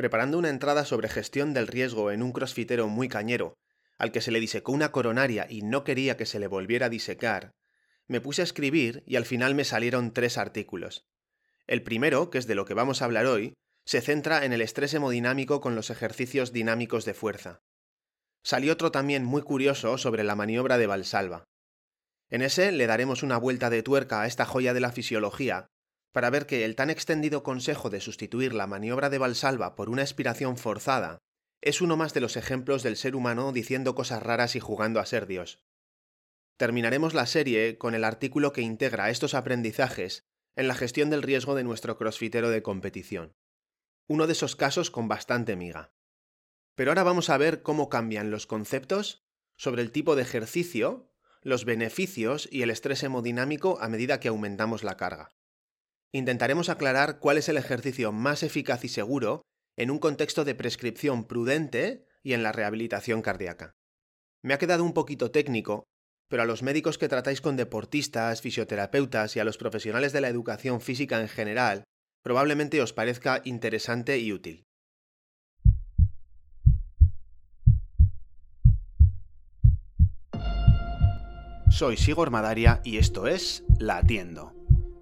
preparando una entrada sobre gestión del riesgo en un crossfitero muy cañero, al que se le disecó una coronaria y no quería que se le volviera a disecar, me puse a escribir y al final me salieron tres artículos. El primero, que es de lo que vamos a hablar hoy, se centra en el estrés hemodinámico con los ejercicios dinámicos de fuerza. Salió otro también muy curioso sobre la maniobra de Valsalva. En ese le daremos una vuelta de tuerca a esta joya de la fisiología para ver que el tan extendido consejo de sustituir la maniobra de Valsalva por una expiración forzada es uno más de los ejemplos del ser humano diciendo cosas raras y jugando a ser Dios. Terminaremos la serie con el artículo que integra estos aprendizajes en la gestión del riesgo de nuestro crossfitero de competición. Uno de esos casos con bastante miga. Pero ahora vamos a ver cómo cambian los conceptos sobre el tipo de ejercicio, los beneficios y el estrés hemodinámico a medida que aumentamos la carga. Intentaremos aclarar cuál es el ejercicio más eficaz y seguro en un contexto de prescripción prudente y en la rehabilitación cardíaca. Me ha quedado un poquito técnico, pero a los médicos que tratáis con deportistas, fisioterapeutas y a los profesionales de la educación física en general, probablemente os parezca interesante y útil. Soy Sigor Madaria y esto es La Atiendo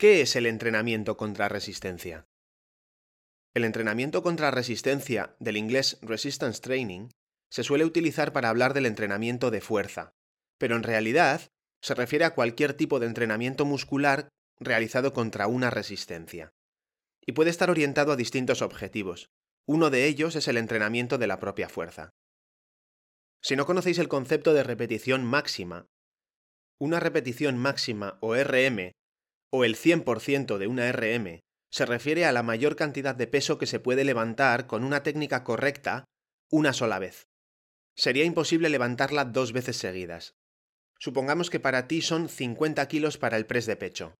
¿Qué es el entrenamiento contra resistencia? El entrenamiento contra resistencia, del inglés resistance training, se suele utilizar para hablar del entrenamiento de fuerza, pero en realidad se refiere a cualquier tipo de entrenamiento muscular realizado contra una resistencia. Y puede estar orientado a distintos objetivos. Uno de ellos es el entrenamiento de la propia fuerza. Si no conocéis el concepto de repetición máxima, una repetición máxima o RM o el 100% de una RM se refiere a la mayor cantidad de peso que se puede levantar con una técnica correcta una sola vez. Sería imposible levantarla dos veces seguidas. Supongamos que para ti son 50 kilos para el press de pecho.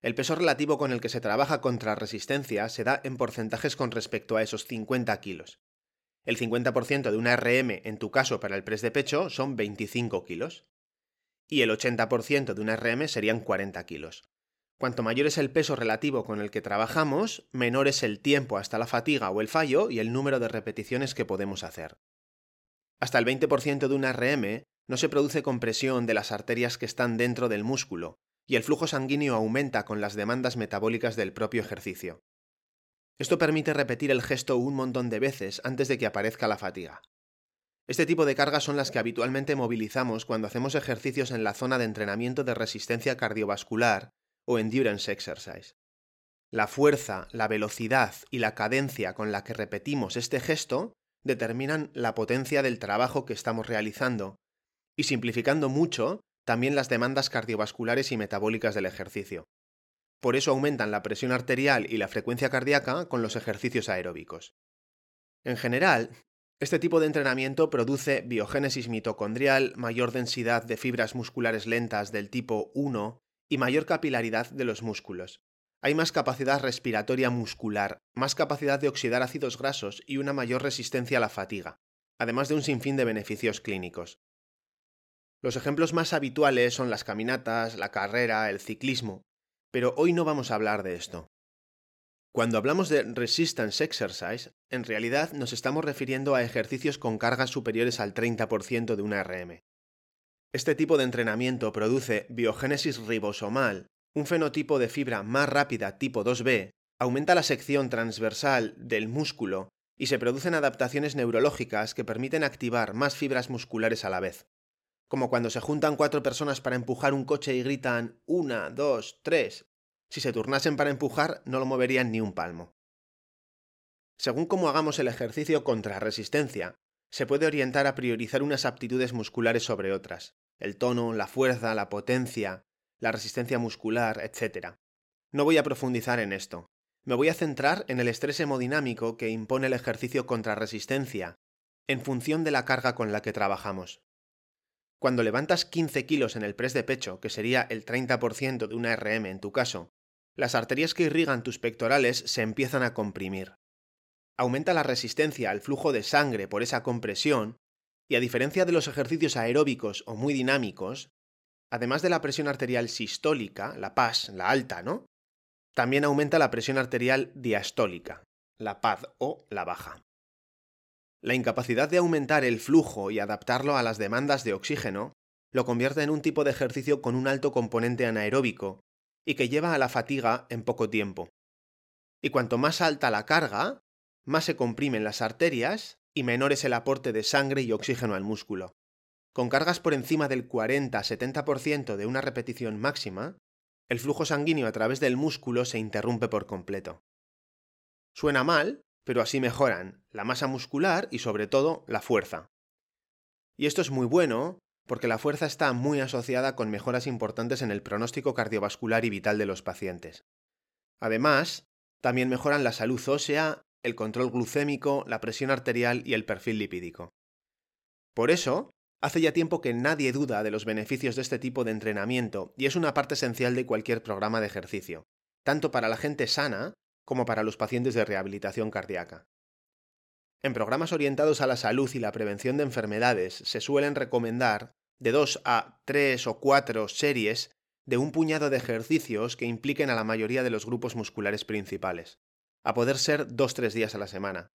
El peso relativo con el que se trabaja contra resistencia se da en porcentajes con respecto a esos 50 kilos. El 50% de una RM en tu caso para el press de pecho son 25 kilos. Y el 80% de una RM serían 40 kilos. Cuanto mayor es el peso relativo con el que trabajamos, menor es el tiempo hasta la fatiga o el fallo y el número de repeticiones que podemos hacer. Hasta el 20% de una RM no se produce compresión de las arterias que están dentro del músculo, y el flujo sanguíneo aumenta con las demandas metabólicas del propio ejercicio. Esto permite repetir el gesto un montón de veces antes de que aparezca la fatiga. Este tipo de cargas son las que habitualmente movilizamos cuando hacemos ejercicios en la zona de entrenamiento de resistencia cardiovascular o endurance exercise. La fuerza, la velocidad y la cadencia con la que repetimos este gesto determinan la potencia del trabajo que estamos realizando y simplificando mucho también las demandas cardiovasculares y metabólicas del ejercicio. Por eso aumentan la presión arterial y la frecuencia cardíaca con los ejercicios aeróbicos. En general, este tipo de entrenamiento produce biogénesis mitocondrial, mayor densidad de fibras musculares lentas del tipo 1 y mayor capilaridad de los músculos. Hay más capacidad respiratoria muscular, más capacidad de oxidar ácidos grasos y una mayor resistencia a la fatiga, además de un sinfín de beneficios clínicos. Los ejemplos más habituales son las caminatas, la carrera, el ciclismo, pero hoy no vamos a hablar de esto. Cuando hablamos de resistance exercise, en realidad nos estamos refiriendo a ejercicios con cargas superiores al 30% de una RM. Este tipo de entrenamiento produce biogénesis ribosomal, un fenotipo de fibra más rápida tipo 2B, aumenta la sección transversal del músculo y se producen adaptaciones neurológicas que permiten activar más fibras musculares a la vez. Como cuando se juntan cuatro personas para empujar un coche y gritan una, dos, tres. Si se turnasen para empujar, no lo moverían ni un palmo. Según cómo hagamos el ejercicio contra resistencia, se puede orientar a priorizar unas aptitudes musculares sobre otras, el tono, la fuerza, la potencia, la resistencia muscular, etc. No voy a profundizar en esto. me voy a centrar en el estrés hemodinámico que impone el ejercicio contra resistencia, en función de la carga con la que trabajamos. Cuando levantas 15 kilos en el press de pecho, que sería el 30% de una RM en tu caso, las arterias que irrigan tus pectorales se empiezan a comprimir. Aumenta la resistencia al flujo de sangre por esa compresión, y a diferencia de los ejercicios aeróbicos o muy dinámicos, además de la presión arterial sistólica, la PAS, la alta, ¿no? También aumenta la presión arterial diastólica, la PAD o la baja. La incapacidad de aumentar el flujo y adaptarlo a las demandas de oxígeno lo convierte en un tipo de ejercicio con un alto componente anaeróbico y que lleva a la fatiga en poco tiempo. Y cuanto más alta la carga, más se comprimen las arterias y menor es el aporte de sangre y oxígeno al músculo. Con cargas por encima del 40-70% de una repetición máxima, el flujo sanguíneo a través del músculo se interrumpe por completo. Suena mal, pero así mejoran la masa muscular y sobre todo la fuerza. Y esto es muy bueno porque la fuerza está muy asociada con mejoras importantes en el pronóstico cardiovascular y vital de los pacientes. Además, también mejoran la salud ósea, el control glucémico, la presión arterial y el perfil lipídico. Por eso, hace ya tiempo que nadie duda de los beneficios de este tipo de entrenamiento y es una parte esencial de cualquier programa de ejercicio, tanto para la gente sana como para los pacientes de rehabilitación cardíaca. En programas orientados a la salud y la prevención de enfermedades se suelen recomendar de dos a tres o cuatro series de un puñado de ejercicios que impliquen a la mayoría de los grupos musculares principales, a poder ser dos-tres días a la semana.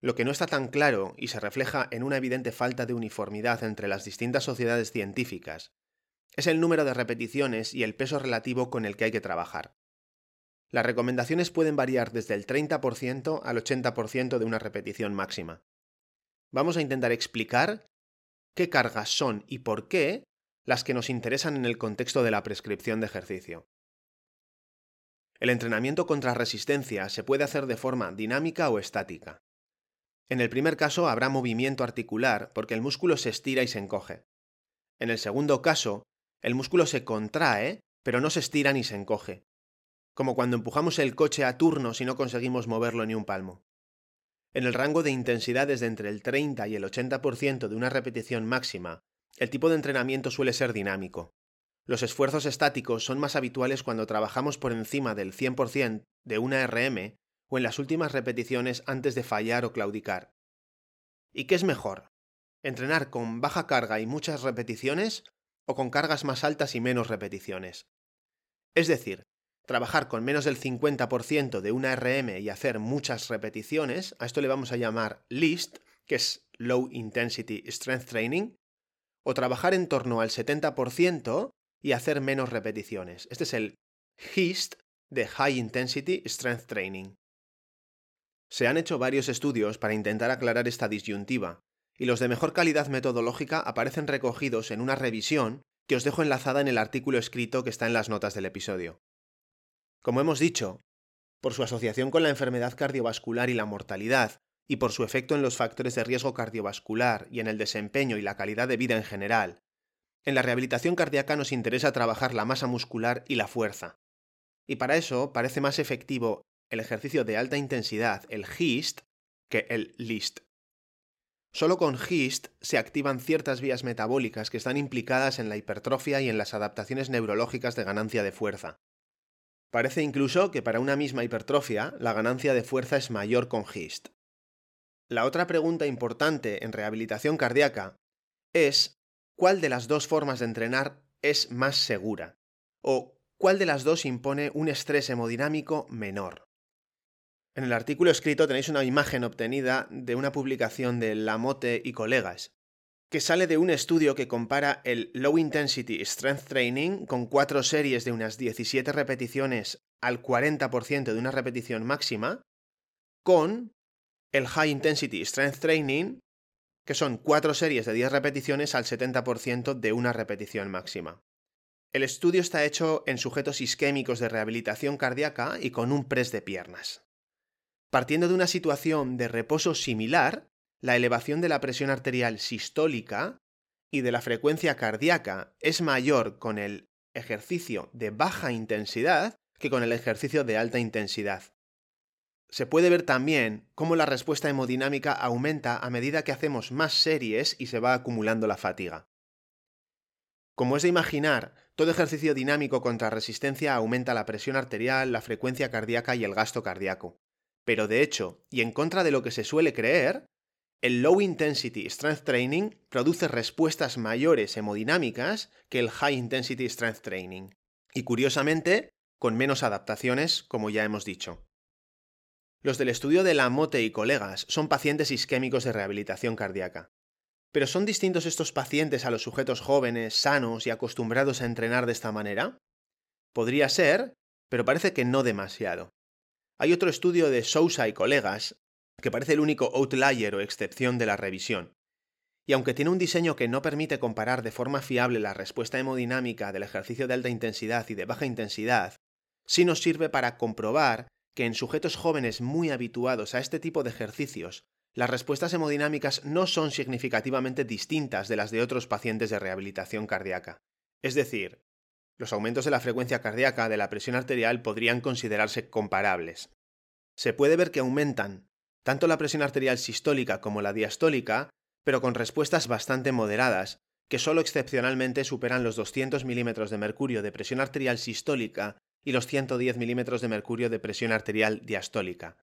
Lo que no está tan claro y se refleja en una evidente falta de uniformidad entre las distintas sociedades científicas es el número de repeticiones y el peso relativo con el que hay que trabajar. Las recomendaciones pueden variar desde el 30% al 80% de una repetición máxima. Vamos a intentar explicar qué cargas son y por qué las que nos interesan en el contexto de la prescripción de ejercicio. El entrenamiento contra resistencia se puede hacer de forma dinámica o estática. En el primer caso habrá movimiento articular porque el músculo se estira y se encoge. En el segundo caso, el músculo se contrae, pero no se estira ni se encoge. Como cuando empujamos el coche a turno si no conseguimos moverlo ni un palmo. En el rango de intensidades de entre el 30 y el 80% de una repetición máxima, el tipo de entrenamiento suele ser dinámico. Los esfuerzos estáticos son más habituales cuando trabajamos por encima del 100% de una RM o en las últimas repeticiones antes de fallar o claudicar. ¿Y qué es mejor? ¿Entrenar con baja carga y muchas repeticiones o con cargas más altas y menos repeticiones? Es decir, trabajar con menos del 50% de una RM y hacer muchas repeticiones, a esto le vamos a llamar LIST, que es Low Intensity Strength Training, o trabajar en torno al 70% y hacer menos repeticiones. Este es el HIST de High Intensity Strength Training. Se han hecho varios estudios para intentar aclarar esta disyuntiva, y los de mejor calidad metodológica aparecen recogidos en una revisión que os dejo enlazada en el artículo escrito que está en las notas del episodio. Como hemos dicho, por su asociación con la enfermedad cardiovascular y la mortalidad, y por su efecto en los factores de riesgo cardiovascular y en el desempeño y la calidad de vida en general, en la rehabilitación cardíaca nos interesa trabajar la masa muscular y la fuerza. Y para eso parece más efectivo el ejercicio de alta intensidad, el HIST, que el LIST. Solo con HIST se activan ciertas vías metabólicas que están implicadas en la hipertrofia y en las adaptaciones neurológicas de ganancia de fuerza. Parece incluso que para una misma hipertrofia la ganancia de fuerza es mayor con HIST. La otra pregunta importante en rehabilitación cardíaca es cuál de las dos formas de entrenar es más segura o cuál de las dos impone un estrés hemodinámico menor. En el artículo escrito tenéis una imagen obtenida de una publicación de Lamotte y colegas, que sale de un estudio que compara el Low Intensity Strength Training con cuatro series de unas 17 repeticiones al 40% de una repetición máxima, con el High Intensity Strength Training, que son cuatro series de 10 repeticiones al 70% de una repetición máxima. El estudio está hecho en sujetos isquémicos de rehabilitación cardíaca y con un press de piernas. Partiendo de una situación de reposo similar, la elevación de la presión arterial sistólica y de la frecuencia cardíaca es mayor con el ejercicio de baja intensidad que con el ejercicio de alta intensidad. Se puede ver también cómo la respuesta hemodinámica aumenta a medida que hacemos más series y se va acumulando la fatiga. Como es de imaginar, todo ejercicio dinámico contra resistencia aumenta la presión arterial, la frecuencia cardíaca y el gasto cardíaco. Pero de hecho, y en contra de lo que se suele creer, el Low Intensity Strength Training produce respuestas mayores hemodinámicas que el High Intensity Strength Training. Y curiosamente, con menos adaptaciones, como ya hemos dicho. Los del estudio de Lamotte y colegas son pacientes isquémicos de rehabilitación cardíaca. ¿Pero son distintos estos pacientes a los sujetos jóvenes, sanos y acostumbrados a entrenar de esta manera? Podría ser, pero parece que no demasiado. Hay otro estudio de Sousa y colegas, que parece el único outlier o excepción de la revisión. Y aunque tiene un diseño que no permite comparar de forma fiable la respuesta hemodinámica del ejercicio de alta intensidad y de baja intensidad, sí nos sirve para comprobar que en sujetos jóvenes muy habituados a este tipo de ejercicios las respuestas hemodinámicas no son significativamente distintas de las de otros pacientes de rehabilitación cardíaca. Es decir, los aumentos de la frecuencia cardíaca de la presión arterial podrían considerarse comparables. Se puede ver que aumentan tanto la presión arterial sistólica como la diastólica, pero con respuestas bastante moderadas, que solo excepcionalmente superan los 200 milímetros de mercurio de presión arterial sistólica y los 110 milímetros de mercurio de presión arterial diastólica.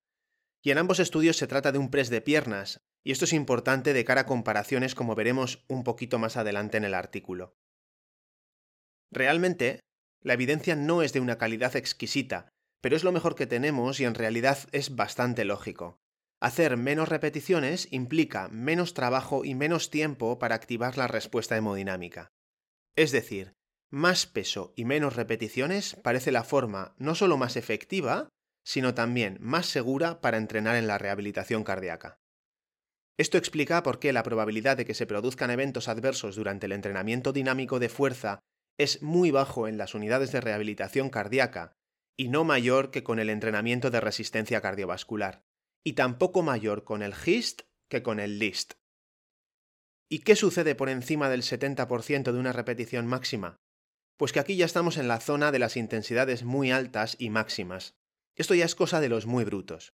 Y en ambos estudios se trata de un press de piernas, y esto es importante de cara a comparaciones como veremos un poquito más adelante en el artículo. Realmente, la evidencia no es de una calidad exquisita, pero es lo mejor que tenemos y en realidad es bastante lógico. Hacer menos repeticiones implica menos trabajo y menos tiempo para activar la respuesta hemodinámica. Es decir, más peso y menos repeticiones parece la forma no solo más efectiva, sino también más segura para entrenar en la rehabilitación cardíaca. Esto explica por qué la probabilidad de que se produzcan eventos adversos durante el entrenamiento dinámico de fuerza es muy bajo en las unidades de rehabilitación cardíaca y no mayor que con el entrenamiento de resistencia cardiovascular, y tampoco mayor con el HIST que con el LIST. ¿Y qué sucede por encima del 70% de una repetición máxima? Pues que aquí ya estamos en la zona de las intensidades muy altas y máximas. Esto ya es cosa de los muy brutos.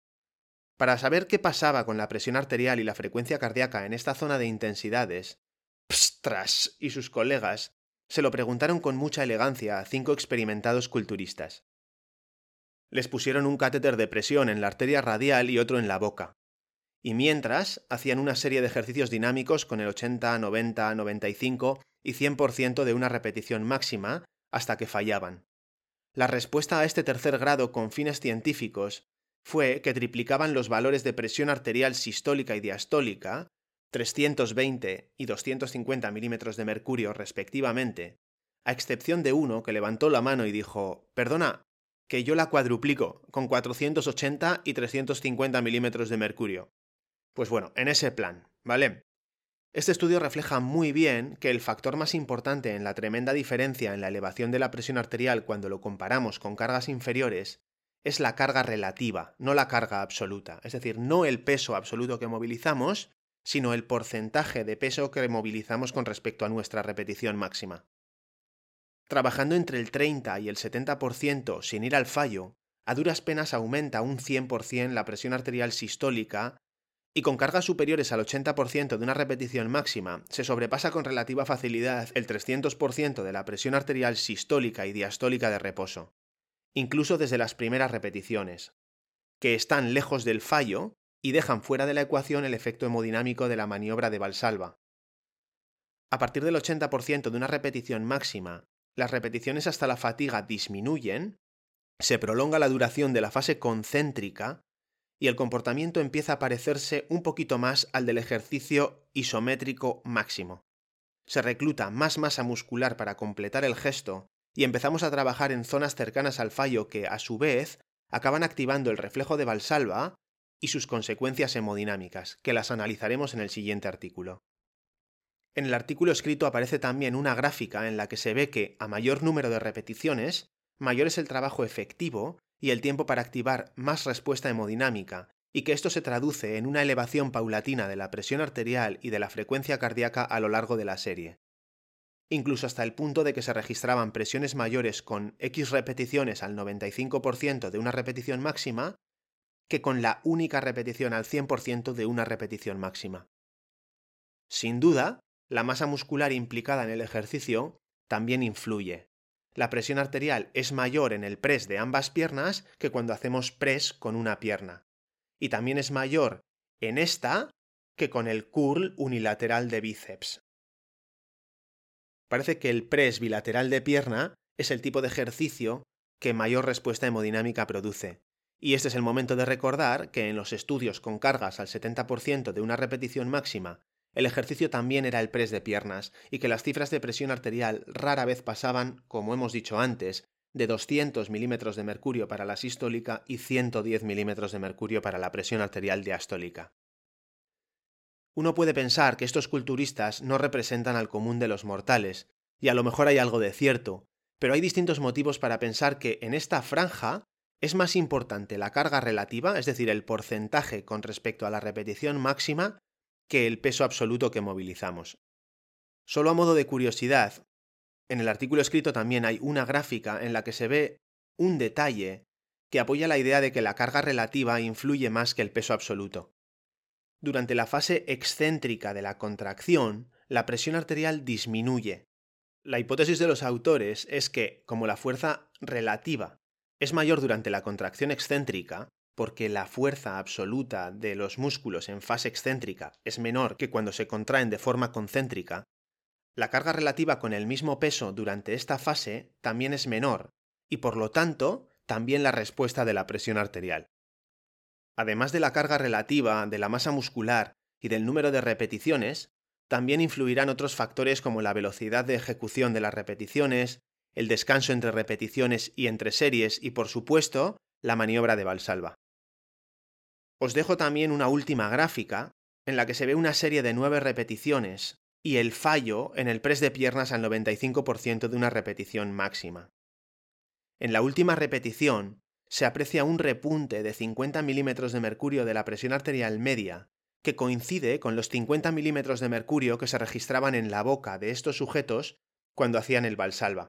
Para saber qué pasaba con la presión arterial y la frecuencia cardíaca en esta zona de intensidades, Pstras y sus colegas se lo preguntaron con mucha elegancia a cinco experimentados culturistas. Les pusieron un catéter de presión en la arteria radial y otro en la boca. Y mientras hacían una serie de ejercicios dinámicos con el 80, 90, 95 y 100% de una repetición máxima hasta que fallaban. La respuesta a este tercer grado con fines científicos fue que triplicaban los valores de presión arterial sistólica y diastólica, 320 y 250 milímetros de mercurio respectivamente, a excepción de uno que levantó la mano y dijo, perdona, que yo la cuadruplico, con 480 y 350 milímetros de mercurio. Pues bueno, en ese plan, ¿vale? Este estudio refleja muy bien que el factor más importante en la tremenda diferencia en la elevación de la presión arterial cuando lo comparamos con cargas inferiores es la carga relativa, no la carga absoluta. Es decir, no el peso absoluto que movilizamos, sino el porcentaje de peso que movilizamos con respecto a nuestra repetición máxima. Trabajando entre el 30 y el 70% sin ir al fallo, a duras penas aumenta un 100% la presión arterial sistólica y con cargas superiores al 80% de una repetición máxima, se sobrepasa con relativa facilidad el 300% de la presión arterial sistólica y diastólica de reposo, incluso desde las primeras repeticiones, que están lejos del fallo y dejan fuera de la ecuación el efecto hemodinámico de la maniobra de Valsalva. A partir del 80% de una repetición máxima, las repeticiones hasta la fatiga disminuyen, se prolonga la duración de la fase concéntrica y el comportamiento empieza a parecerse un poquito más al del ejercicio isométrico máximo. Se recluta más masa muscular para completar el gesto y empezamos a trabajar en zonas cercanas al fallo que, a su vez, acaban activando el reflejo de Valsalva y sus consecuencias hemodinámicas, que las analizaremos en el siguiente artículo. En el artículo escrito aparece también una gráfica en la que se ve que, a mayor número de repeticiones, mayor es el trabajo efectivo y el tiempo para activar más respuesta hemodinámica, y que esto se traduce en una elevación paulatina de la presión arterial y de la frecuencia cardíaca a lo largo de la serie. Incluso hasta el punto de que se registraban presiones mayores con X repeticiones al 95% de una repetición máxima que con la única repetición al 100% de una repetición máxima. Sin duda, la masa muscular implicada en el ejercicio también influye. La presión arterial es mayor en el press de ambas piernas que cuando hacemos press con una pierna. Y también es mayor en esta que con el curl unilateral de bíceps. Parece que el press bilateral de pierna es el tipo de ejercicio que mayor respuesta hemodinámica produce. Y este es el momento de recordar que en los estudios con cargas al 70% de una repetición máxima el ejercicio también era el press de piernas y que las cifras de presión arterial rara vez pasaban, como hemos dicho antes, de 200 milímetros de mercurio para la sistólica y 110 milímetros de mercurio para la presión arterial diastólica. Uno puede pensar que estos culturistas no representan al común de los mortales, y a lo mejor hay algo de cierto, pero hay distintos motivos para pensar que en esta franja es más importante la carga relativa, es decir, el porcentaje con respecto a la repetición máxima, que el peso absoluto que movilizamos. Solo a modo de curiosidad, en el artículo escrito también hay una gráfica en la que se ve un detalle que apoya la idea de que la carga relativa influye más que el peso absoluto. Durante la fase excéntrica de la contracción, la presión arterial disminuye. La hipótesis de los autores es que, como la fuerza relativa es mayor durante la contracción excéntrica, porque la fuerza absoluta de los músculos en fase excéntrica es menor que cuando se contraen de forma concéntrica, la carga relativa con el mismo peso durante esta fase también es menor, y por lo tanto, también la respuesta de la presión arterial. Además de la carga relativa, de la masa muscular y del número de repeticiones, también influirán otros factores como la velocidad de ejecución de las repeticiones, el descanso entre repeticiones y entre series y, por supuesto, la maniobra de Valsalva. Os dejo también una última gráfica en la que se ve una serie de nueve repeticiones y el fallo en el press de piernas al 95% de una repetición máxima. En la última repetición se aprecia un repunte de 50 milímetros de mercurio de la presión arterial media, que coincide con los 50 milímetros de mercurio que se registraban en la boca de estos sujetos cuando hacían el valsalva.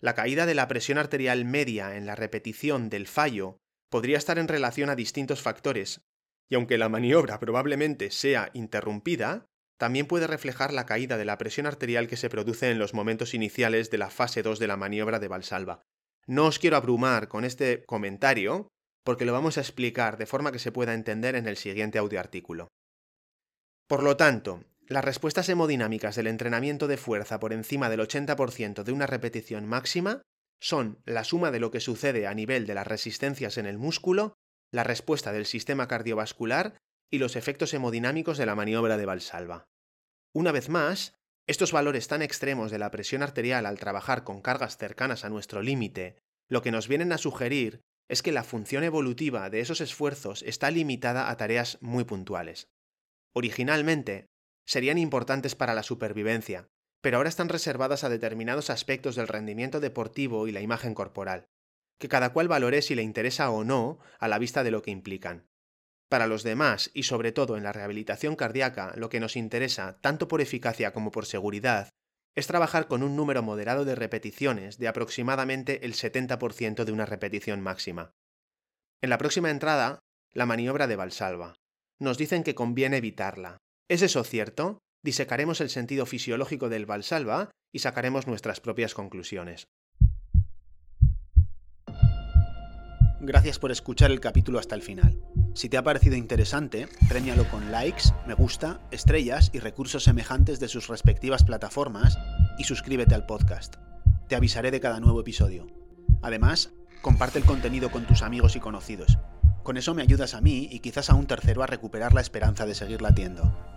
La caída de la presión arterial media en la repetición del fallo podría estar en relación a distintos factores, y aunque la maniobra probablemente sea interrumpida, también puede reflejar la caída de la presión arterial que se produce en los momentos iniciales de la fase 2 de la maniobra de Valsalva. No os quiero abrumar con este comentario, porque lo vamos a explicar de forma que se pueda entender en el siguiente audioartículo. Por lo tanto, las respuestas hemodinámicas del entrenamiento de fuerza por encima del 80% de una repetición máxima son la suma de lo que sucede a nivel de las resistencias en el músculo, la respuesta del sistema cardiovascular y los efectos hemodinámicos de la maniobra de Valsalva. Una vez más, estos valores tan extremos de la presión arterial al trabajar con cargas cercanas a nuestro límite, lo que nos vienen a sugerir es que la función evolutiva de esos esfuerzos está limitada a tareas muy puntuales. Originalmente, serían importantes para la supervivencia, pero ahora están reservadas a determinados aspectos del rendimiento deportivo y la imagen corporal, que cada cual valore si le interesa o no a la vista de lo que implican. Para los demás, y sobre todo en la rehabilitación cardíaca, lo que nos interesa, tanto por eficacia como por seguridad, es trabajar con un número moderado de repeticiones de aproximadamente el 70% de una repetición máxima. En la próxima entrada, la maniobra de Valsalva. Nos dicen que conviene evitarla. ¿Es eso cierto? Disecaremos el sentido fisiológico del Valsalva y sacaremos nuestras propias conclusiones. Gracias por escuchar el capítulo hasta el final. Si te ha parecido interesante, premialo con likes, me gusta, estrellas y recursos semejantes de sus respectivas plataformas y suscríbete al podcast. Te avisaré de cada nuevo episodio. Además, comparte el contenido con tus amigos y conocidos. Con eso me ayudas a mí y quizás a un tercero a recuperar la esperanza de seguir latiendo.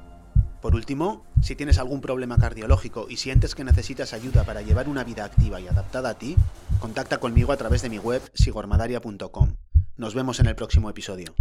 Por último, si tienes algún problema cardiológico y sientes que necesitas ayuda para llevar una vida activa y adaptada a ti, contacta conmigo a través de mi web sigormadaria.com. Nos vemos en el próximo episodio.